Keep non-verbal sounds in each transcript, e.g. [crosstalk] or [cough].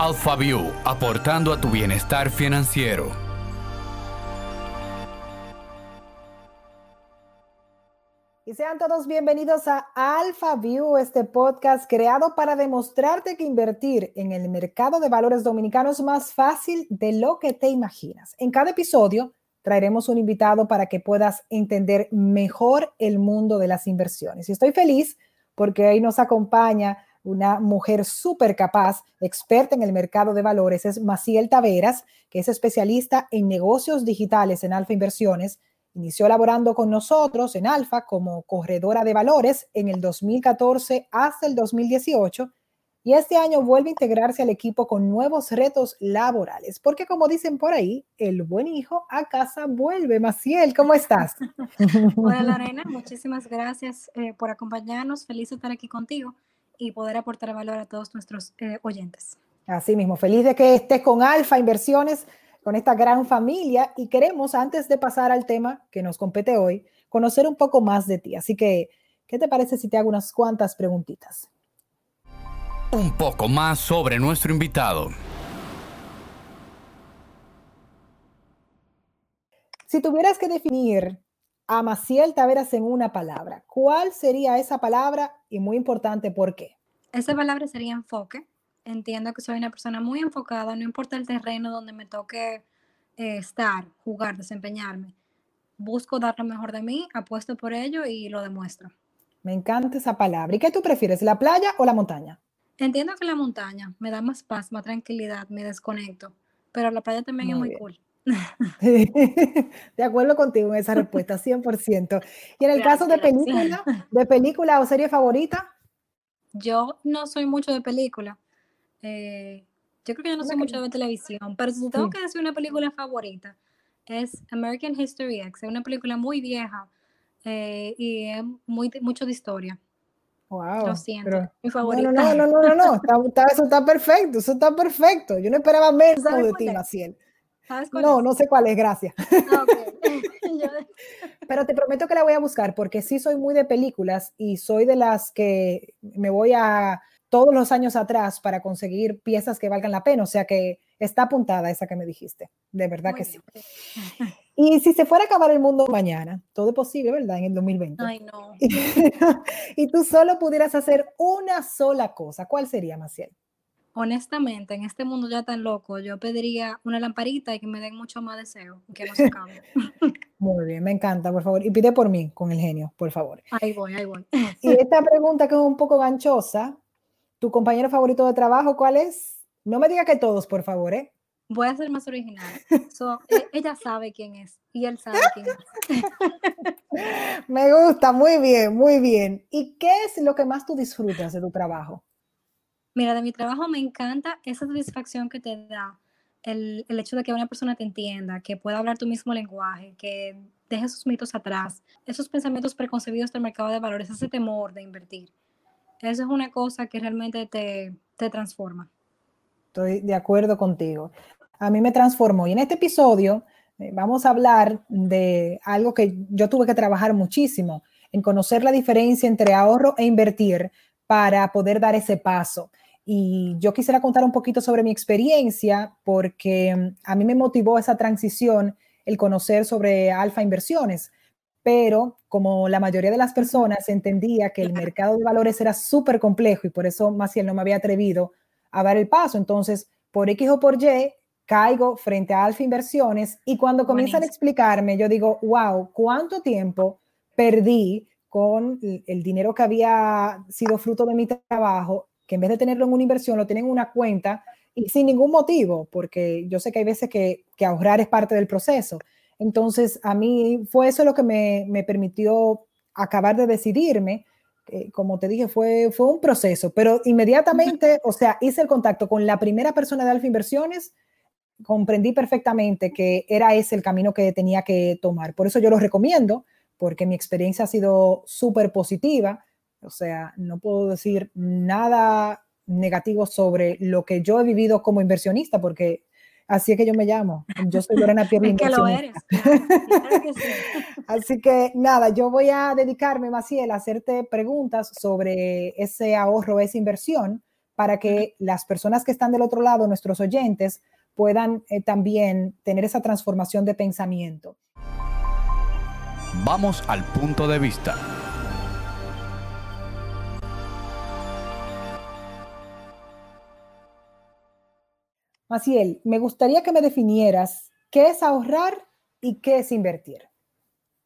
AlphaView, aportando a tu bienestar financiero. Y sean todos bienvenidos a AlphaView, este podcast creado para demostrarte que invertir en el mercado de valores dominicano es más fácil de lo que te imaginas. En cada episodio traeremos un invitado para que puedas entender mejor el mundo de las inversiones. Y estoy feliz porque hoy nos acompaña una mujer súper capaz, experta en el mercado de valores, es Maciel Taveras, que es especialista en negocios digitales en Alfa Inversiones. Inició laborando con nosotros en Alfa como corredora de valores en el 2014 hasta el 2018 y este año vuelve a integrarse al equipo con nuevos retos laborales, porque como dicen por ahí, el buen hijo a casa vuelve. Maciel, ¿cómo estás? [laughs] Hola Lorena, muchísimas gracias eh, por acompañarnos. Feliz estar aquí contigo y poder aportar valor a todos nuestros eh, oyentes. Así mismo, feliz de que estés con Alfa Inversiones, con esta gran familia y queremos, antes de pasar al tema que nos compete hoy, conocer un poco más de ti. Así que, ¿qué te parece si te hago unas cuantas preguntitas? Un poco más sobre nuestro invitado. Si tuvieras que definir a Maciel Taveras en una palabra, ¿cuál sería esa palabra? Y muy importante, ¿por qué? Esa palabra sería enfoque. Entiendo que soy una persona muy enfocada, no importa el terreno donde me toque eh, estar, jugar, desempeñarme. Busco dar lo mejor de mí, apuesto por ello y lo demuestro. Me encanta esa palabra. ¿Y qué tú prefieres, la playa o la montaña? Entiendo que la montaña me da más paz, más tranquilidad, me desconecto, pero la playa también es muy cool. [laughs] De acuerdo contigo en esa respuesta, 100%. Y en el caso de película, de película o serie favorita. Yo no soy mucho de película. Eh, yo creo que yo no soy mucho de televisión, pero si tengo que decir una película favorita, es American History X. Es una película muy vieja eh, y es muy, mucho de historia. Wow. Lo siento, mi favorita. No, no, no, no, no, está, eso está perfecto, eso está perfecto. Yo no esperaba menos de ti, Maciel. No, no sé cuál es, gracias. Ah, [laughs] [laughs] Pero te prometo que la voy a buscar porque sí soy muy de películas y soy de las que me voy a todos los años atrás para conseguir piezas que valgan la pena. O sea que está apuntada esa que me dijiste. De verdad que sí. Y si se fuera a acabar el mundo mañana, todo es posible, ¿verdad? En el 2020. Ay, no. [laughs] y tú solo pudieras hacer una sola cosa, ¿cuál sería, Maciel? Honestamente, en este mundo ya tan loco, yo pediría una lamparita y que me den mucho más deseo, que no se acabe. [laughs] Muy bien, me encanta, por favor. Y pide por mí, con el genio, por favor. Ahí voy, ahí voy. [laughs] Y esta pregunta que es un poco ganchosa, ¿tu compañero favorito de trabajo cuál es? No me diga que todos, por favor, ¿eh? Voy a ser más original. E, ella sabe quién es y él sabe quién es. [laughs] me gusta, muy bien, muy bien. ¿Y qué es lo que más tú disfrutas de tu trabajo? Mira, de mi trabajo me encanta esa satisfacción que te da el, hecho de que una persona te entienda, que pueda hablar tu mismo lenguaje, que deje esos mitos atrás, esos pensamientos preconcebidos del mercado de valores, ese temor de invertir. Eso es una cosa que realmente te, te transforma. Estoy de acuerdo contigo. A mí me transformó. Y en este episodio eh, vamos a hablar de algo que yo tuve que trabajar muchísimo, en conocer la diferencia entre ahorro e invertir para poder dar ese paso. Y yo quisiera contar un poquito sobre mi experiencia porque mm, a mí me motivó esa transición el conocer sobre alfa inversiones, pero como la mayoría de las personas entendía que el mercado de valores era súper complejo y por eso Maciel no me había atrevido a dar el paso. Entonces, por X o por Y, caigo frente a alfa inversiones y cuando comienzan a explicarme, yo digo, wow, ¿cuánto tiempo perdí con el dinero que había sido fruto de mi trabajo que en vez de tenerlo en una inversión, lo tienen en una cuenta y sin ningún motivo, porque yo sé que hay veces que, ahorrar es parte del proceso. Entonces, a mí fue eso lo que me, permitió acabar de decidirme. como te dije, fue, fue un proceso, pero inmediatamente, o sea, hice el contacto con la primera persona de Alfa Inversiones, comprendí perfectamente que era ese el camino que tenía que tomar. Por eso yo lo recomiendo, porque mi experiencia ha sido súper positiva. O sea, no puedo decir nada negativo sobre lo que yo he vivido como inversionista, porque así es que yo me llamo. Yo soy Lorena [laughs] Pierre. que lo eres. [laughs] Así que nada, yo voy a dedicarme, Maciel, a hacerte preguntas sobre ese ahorro, esa inversión, para que las personas que están del otro lado, nuestros oyentes, puedan eh, también tener esa transformación de pensamiento. Vamos al punto de vista. Maciel, me gustaría que me definieras qué es ahorrar y qué es invertir.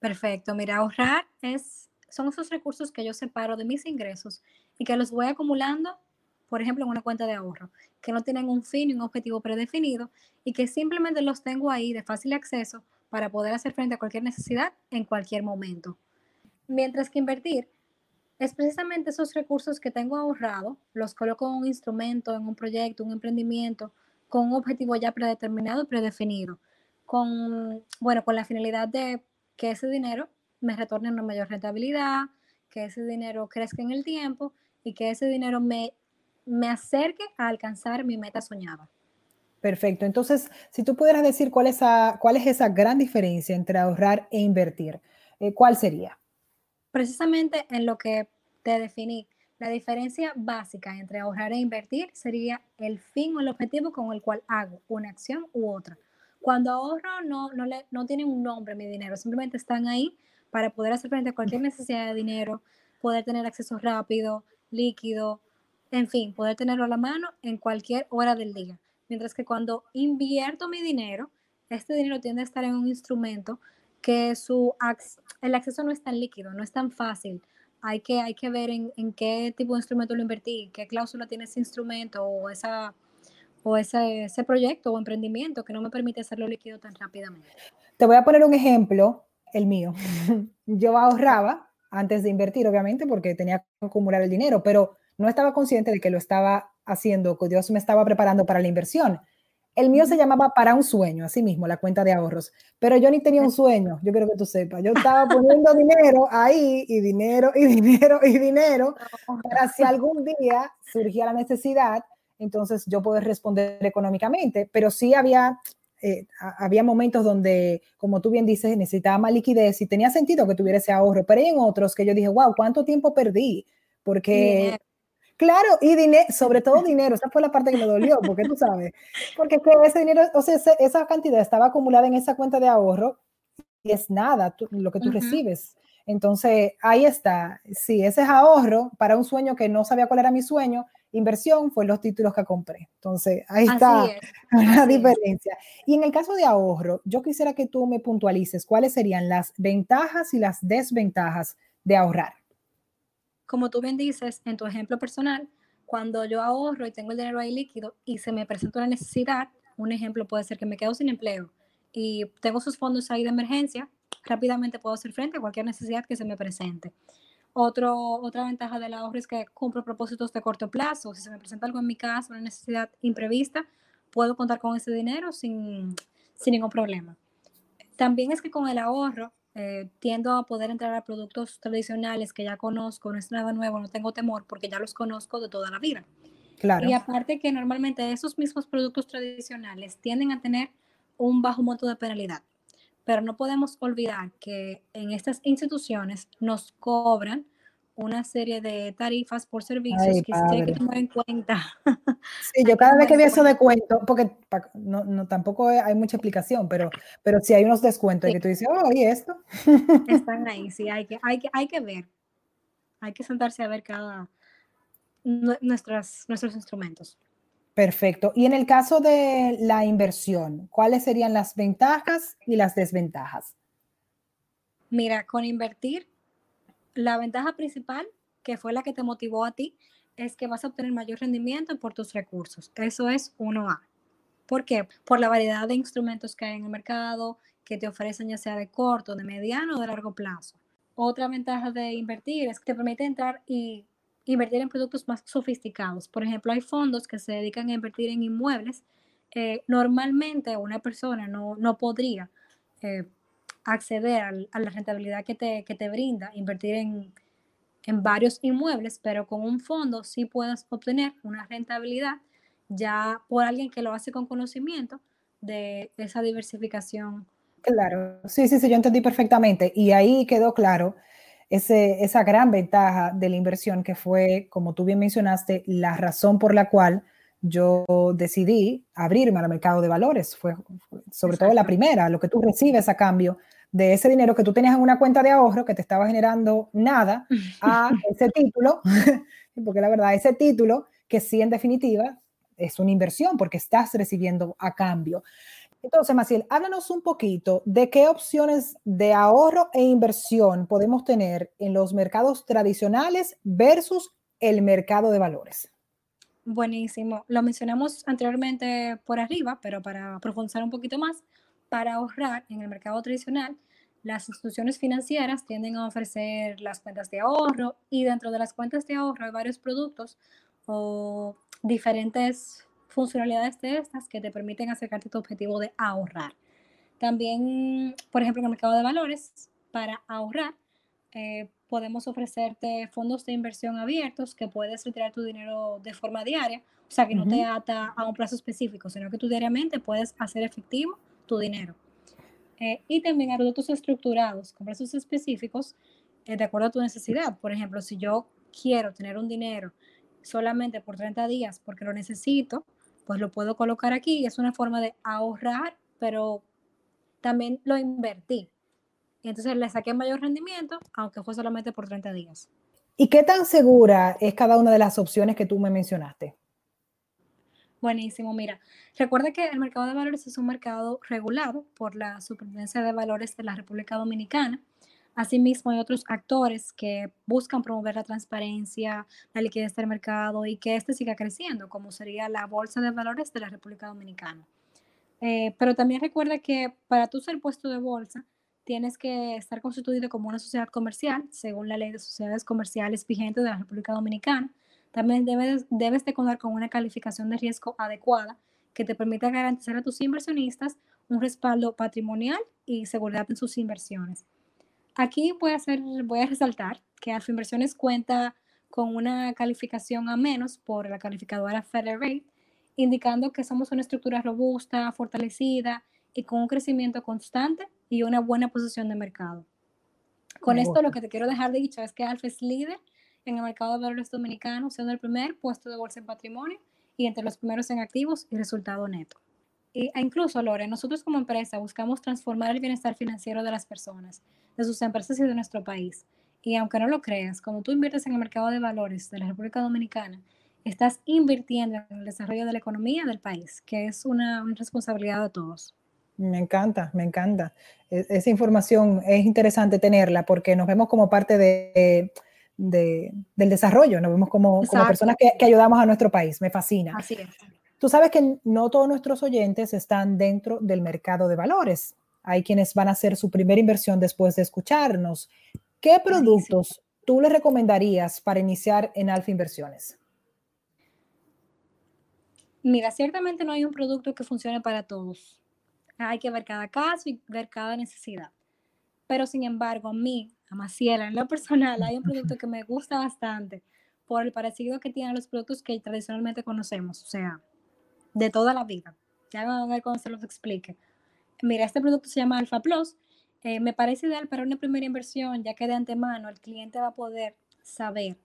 Perfecto, mira, ahorrar es, son esos recursos que yo separo de mis ingresos y que los voy acumulando, por ejemplo, en una cuenta de ahorro, que no tienen un fin y un objetivo predefinido y que simplemente los tengo ahí de fácil acceso para poder hacer frente a cualquier necesidad en cualquier momento. Mientras que invertir es precisamente esos recursos que tengo ahorrado, los coloco en un instrumento, en un proyecto, un emprendimiento, con un objetivo ya predeterminado y predefinido, con, bueno, con la finalidad de que ese dinero me retorne una mayor rentabilidad, que ese dinero crezca en el tiempo y que ese dinero me, me acerque a alcanzar mi meta soñada. Perfecto. Entonces, si tú pudieras decir cuál es, cuál es esa gran diferencia entre ahorrar e invertir, eh, ¿cuál sería? Precisamente en lo que te definí, la diferencia básica entre ahorrar e invertir sería el fin o el objetivo con el cual hago una acción u otra. Cuando ahorro no, no, le, no tienen un nombre mi dinero, simplemente están ahí para poder hacer frente a cualquier necesidad de dinero, poder tener acceso rápido, líquido, en fin, poder tenerlo a la mano en cualquier hora del día. Mientras que cuando invierto mi dinero, este dinero tiende a estar en un instrumento que su el acceso no es tan líquido, no es tan fácil hay que, hay que ver en, qué tipo de instrumento lo invertí, qué cláusula tiene ese instrumento o, esa, o ese, ese proyecto o emprendimiento que no me permite hacerlo líquido tan rápidamente. Te voy a poner un ejemplo, el mío. [laughs] Yo ahorraba antes de invertir, obviamente, porque tenía que acumular el dinero, pero no estaba consciente de que lo estaba haciendo, que Dios me estaba preparando para la inversión. El mío se llamaba Para un sueño, así mismo, la cuenta de ahorros. Pero yo ni tenía un sueño, yo quiero que tú sepas. Yo estaba poniendo [laughs] dinero ahí y dinero y dinero y dinero para si algún día surgía la necesidad, entonces yo poder responder económicamente. Pero sí había, eh, había momentos donde, como tú bien dices, necesitaba más liquidez y tenía sentido que tuviera ese ahorro. Pero hay en otros que yo dije, wow, ¿cuánto tiempo perdí? Porque... Claro, y dinero, sobre todo dinero, esa fue la parte que me dolió, porque tú sabes, porque ese dinero, o sea, esa cantidad estaba acumulada en esa cuenta de ahorro y es nada lo que tú recibes. Entonces, ahí está, sí, ese es ahorro para un sueño que no sabía cuál era mi sueño, inversión fue los títulos que compré. Entonces, ahí está [laughs] la diferencia. Y en el caso de ahorro, yo quisiera que tú me puntualices cuáles serían las ventajas y las desventajas de ahorrar como tú bien dices, en tu ejemplo personal, cuando yo ahorro y tengo el dinero ahí líquido y se me presenta una necesidad, un ejemplo puede ser que me quedo sin empleo y tengo sus fondos ahí de emergencia, rápidamente puedo hacer frente a cualquier necesidad que se me presente. Otro, otra ventaja del ahorro es que cumplo propósitos de corto plazo. Si se me presenta algo en mi casa, una necesidad imprevista, puedo contar con ese dinero sin, sin ningún problema. También es que con el ahorro eh, tiendo a poder entrar a productos tradicionales que ya conozco, no es nada nuevo, no tengo temor porque ya los conozco de toda la vida. Claro. Y aparte que normalmente esos mismos productos tradicionales tienden a tener un bajo monto de penalidad, pero no podemos olvidar que en estas instituciones nos cobran una serie de tarifas por servicios que hay que tomar en cuenta. Sí, [laughs] yo cada vez que vi eso de cuento, porque no, no, tampoco hay mucha explicación, pero, pero sí hay unos descuentos y que tú dices, oh, ¿y esto? Están ahí, sí, hay que, hay que, hay que ver. Hay que sentarse a ver cada nuestras, nuestros instrumentos. Perfecto. Y en el caso de la inversión, ¿cuáles serían las ventajas y las desventajas? Mira, con invertir la ventaja principal, que fue la que te motivó a ti, es que vas a obtener mayor rendimiento por tus recursos. Eso es 1A. ¿Por qué? Por la variedad de instrumentos que hay en el mercado, que te ofrecen ya sea de corto, de mediano o de largo plazo. Otra ventaja de invertir es que te permite entrar y invertir en productos más sofisticados. Por ejemplo, hay fondos que se dedican a invertir en inmuebles. Eh, normalmente una persona no, no podría eh, acceder a la rentabilidad que te, que te brinda invertir en, en varios inmuebles, pero con un fondo sí puedes obtener una rentabilidad ya por alguien que lo hace con conocimiento de esa diversificación. Claro, sí, sí, sí, yo entendí perfectamente y ahí quedó claro ese, esa gran ventaja de la inversión que fue, como tú bien mencionaste, la razón por la cual yo decidí abrirme al mercado de valores. Fue, sobre todo la primera, lo que tú recibes a cambio de ese dinero que tú tenías en una cuenta de ahorro que te estaba generando nada [laughs] a ese título, [laughs] porque la verdad, ese título que sí en definitiva es una inversión porque estás recibiendo a cambio. Entonces, Maciel, háblanos un poquito de qué opciones de ahorro e inversión podemos tener en los mercados tradicionales versus el mercado de valores. Buenísimo. Lo mencionamos anteriormente por arriba, pero para profundizar un poquito más, para ahorrar en el mercado tradicional, las instituciones financieras tienden a ofrecer las cuentas de ahorro y dentro de las cuentas de ahorro hay varios productos o diferentes funcionalidades de estas que te permiten acercarte a tu objetivo de ahorrar. También, por ejemplo, en el mercado de valores, para ahorrar, eh, podemos ofrecerte fondos de inversión abiertos que puedes retirar tu dinero de forma diaria, o sea, que no te ata a un plazo específico, sino que tú diariamente puedes hacer efectivo tu dinero. Eh, y también hay productos estructurados con plazos específicos eh, de acuerdo a tu necesidad. Por ejemplo, si yo quiero tener un dinero solamente por 30 días porque lo necesito, pues lo puedo colocar aquí. Es una forma de ahorrar, pero también lo invertí. Entonces le saqué mayor rendimiento, aunque fue solamente por 30 días. ¿Y qué tan segura es cada una de las opciones que tú me mencionaste? Buenísimo, mira, recuerda que el mercado de valores es un mercado regulado por la Superintendencia de Valores de la República Dominicana. Asimismo, hay otros actores que buscan promover la transparencia, la liquidez del mercado y que éste siga creciendo, como sería la Bolsa de Valores de la República Dominicana. Eh, pero también recuerda que para tú ser puesto de bolsa, tienes que estar constituido como una sociedad comercial, según la ley de sociedades comerciales vigente de la República Dominicana. También debes, debes de contar con una calificación de riesgo adecuada que te permita garantizar a tus inversionistas un respaldo patrimonial y seguridad en sus inversiones. Aquí voy a, hacer, voy a resaltar que Alfa Inversiones cuenta con una calificación a menos por la calificadora Federal Rate, indicando que somos una estructura robusta, fortalecida y con un crecimiento constante y una buena posición de mercado. Con esto lo que te quiero dejar de dicho es que Alfa es líder en el mercado de valores dominicanos, siendo el primer puesto de bolsa en patrimonio y entre los primeros en activos y resultado neto. e incluso, Lore, nosotros como empresa buscamos transformar el bienestar financiero de las personas, de sus empresas y de nuestro país. Y aunque no lo creas, cuando tú inviertes en el mercado de valores de la República Dominicana, estás invirtiendo en el desarrollo de la economía del país, que es una responsabilidad de todos. Me encanta, me encanta. E, esa información es interesante tenerla porque nos vemos como parte de, del desarrollo, nos vemos como, como personas que, que, ayudamos a nuestro país. Me fascina. Así es. Tú sabes que no todos nuestros oyentes están dentro del mercado de valores. Hay quienes van a hacer su primera inversión después de escucharnos. ¿Qué productos tú les recomendarías para iniciar en Alfa Inversiones? Mira, ciertamente no hay un producto que funcione para todos hay que ver cada caso y ver cada necesidad. Pero sin embargo, a mí, a Maciela, en lo personal, hay un producto que [laughs] me gusta bastante por el parecido que tienen los productos que tradicionalmente conocemos, o sea, de toda la vida. Ya van a ver cuando se los explique. Mira, este producto se llama Alpha Plus. Eh, me parece ideal para una primera inversión, ya que de antemano el cliente va a poder saber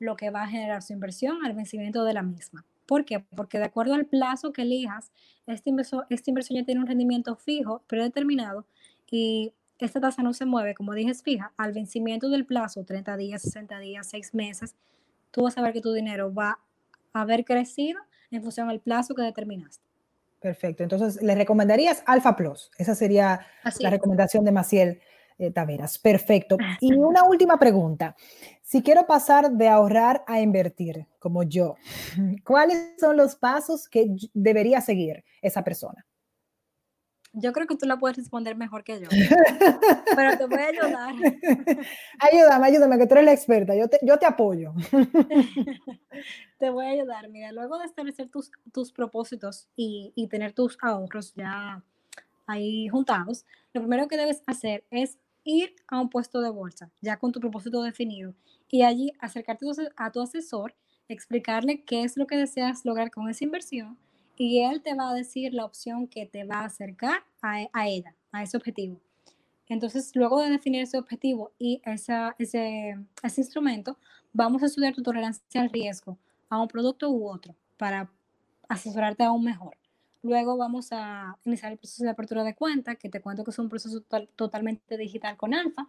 lo que va a generar su inversión al vencimiento de la misma. ¿Por qué? Porque de acuerdo al plazo que elijas, este esta inversión ya tiene un rendimiento fijo, predeterminado, y esta tasa no se mueve, como dije, es fija. Al vencimiento del plazo, 30 días, 60 días, 6 meses, tú vas a ver que tu dinero va a haber crecido en función al plazo que determinaste. Perfecto. Entonces, ¿le recomendarías Alfa Plus? Esa sería la recomendación de Maciel eh, Taveras. Perfecto. Y una última pregunta. Si quiero pasar de ahorrar a invertir, como yo, [laughs] ¿cuáles son los pasos que debería seguir esa persona? Yo creo que tú la puedes responder mejor que yo, [laughs] pero te voy a ayudar. [laughs] ayúdame, ayúdame, que tú eres la experta, yo te, yo te apoyo. [laughs] te voy a ayudar, mira, luego de establecer tus, tus propósitos y, y tener tus ahorros ya ahí juntados, lo primero que debes hacer es ir a un puesto de bolsa, ya con tu propósito definido, y allí acercarte a tu asesor, explicarle qué es lo que deseas lograr con esa inversión, y él te va a decir la opción que te va a acercar a, ella, a ese objetivo. Entonces, luego de definir ese objetivo y ese, ese instrumento, vamos a estudiar tu tolerancia al riesgo a un producto u otro para asesorarte aún mejor. Luego vamos a iniciar el proceso de apertura de cuenta, que te cuento que es un proceso totalmente digital con Alfa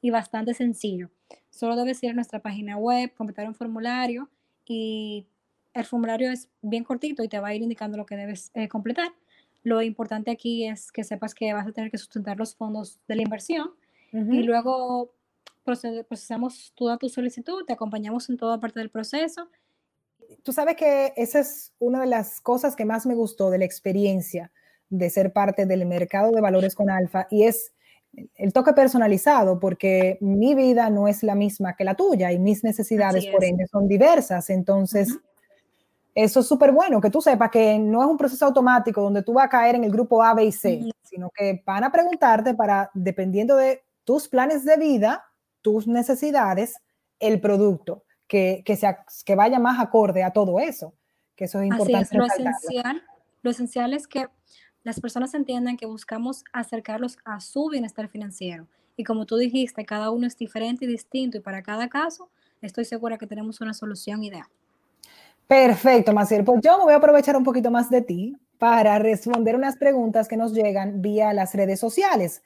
y bastante sencillo. Solo debes ir a nuestra página web, completar un formulario y el formulario es bien cortito y te va a ir indicando lo que debes eh, completar. Lo importante aquí es que sepas que vas a tener que sustentar los fondos de la inversión y luego procesamos toda tu solicitud, te acompañamos en toda parte del proceso. Tú sabes que esa es una de las cosas que más me gustó de la experiencia de ser parte del mercado de valores con Alfa y es el toque personalizado, porque mi vida no es la misma que la tuya y mis necesidades, por ende, son diversas. Entonces, eso es súper bueno, que tú sepas que no es un proceso automático donde tú vas a caer en el grupo A, B y C, sino que van a preguntarte para, dependiendo de tus planes de vida, tus necesidades, el producto, que, que, sea, que vaya más acorde a todo eso, que eso es importante. Lo, esencial, lo esencial es que las personas entiendan que buscamos acercarlos a su bienestar financiero. Y como tú dijiste, cada uno es diferente y distinto y para cada caso estoy segura que tenemos una solución ideal. Perfecto, Maciel. Pues yo me voy a aprovechar un poquito más de ti para responder unas preguntas que nos llegan vía las redes sociales.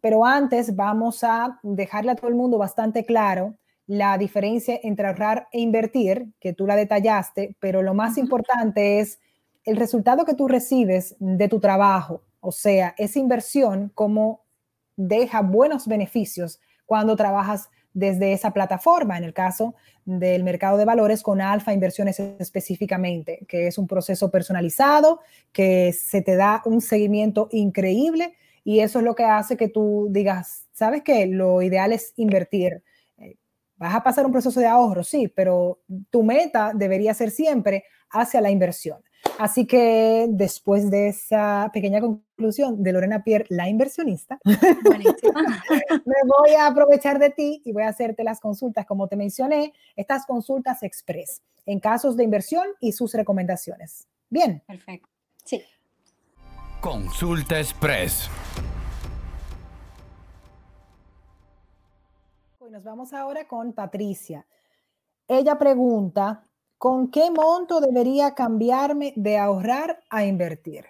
Pero antes vamos a dejarle a todo el mundo bastante claro la diferencia entre ahorrar e invertir, que tú la detallaste, pero lo más importante es el resultado que tú recibes de tu trabajo, o sea, esa inversión, cómo deja buenos beneficios cuando trabajas desde esa plataforma, en el caso del mercado de valores con Alfa Inversiones específicamente, que es un proceso personalizado, que se te da un seguimiento increíble y eso es lo que hace que tú digas, ¿sabes qué? Lo ideal es invertir. Eh, vas a pasar un proceso de ahorro, sí, pero tu meta debería ser siempre hacia la inversión. Así que después de esa pequeña conclusión de Lorena Pierre, la inversionista, [laughs] me voy a aprovechar de ti y voy a hacerte las consultas, como te mencioné, estas consultas express en casos de inversión y sus recomendaciones. Bien. Perfecto. Sí. Consulta express. Y nos vamos ahora con Patricia. Ella pregunta, ¿Con qué monto debería cambiarme de ahorrar a invertir?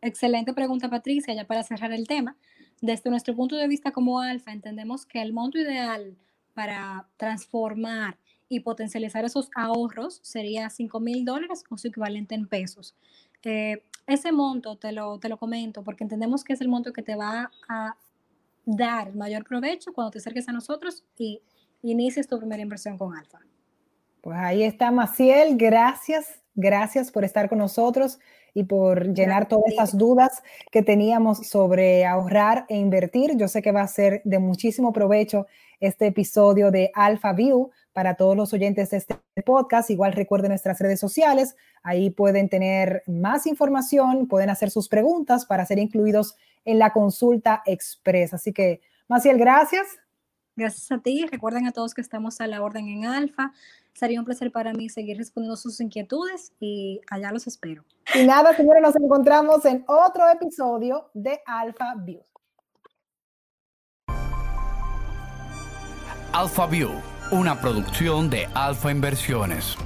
Excelente pregunta, Patricia, ya para cerrar el tema. Desde nuestro punto de vista como alfa, entendemos que el monto ideal para transformar y potencializar esos ahorros sería 5 mil dólares o su equivalente en pesos. Eh, ese monto te lo, te lo comento porque entendemos que es el monto que te va a dar mayor provecho cuando te acerques a nosotros y inicies tu primera inversión con Alfa. Pues ahí está Maciel, gracias, gracias por estar con nosotros y por llenar todas esas dudas que teníamos sobre ahorrar e invertir. Yo sé que va a ser de muchísimo provecho este episodio de Alpha View para todos los oyentes de este podcast. Igual recuerden nuestras redes sociales, ahí pueden tener más información, pueden hacer sus preguntas para ser incluidos en la consulta express. Así que, Maciel, gracias. Gracias a ti. Recuerden a todos que estamos a la orden en Alfa. Sería un placer para mí seguir respondiendo sus inquietudes y allá los espero. Y nada, señores, nos encontramos en otro episodio de Alpha View. Alpha View, una producción de Alfa Inversiones.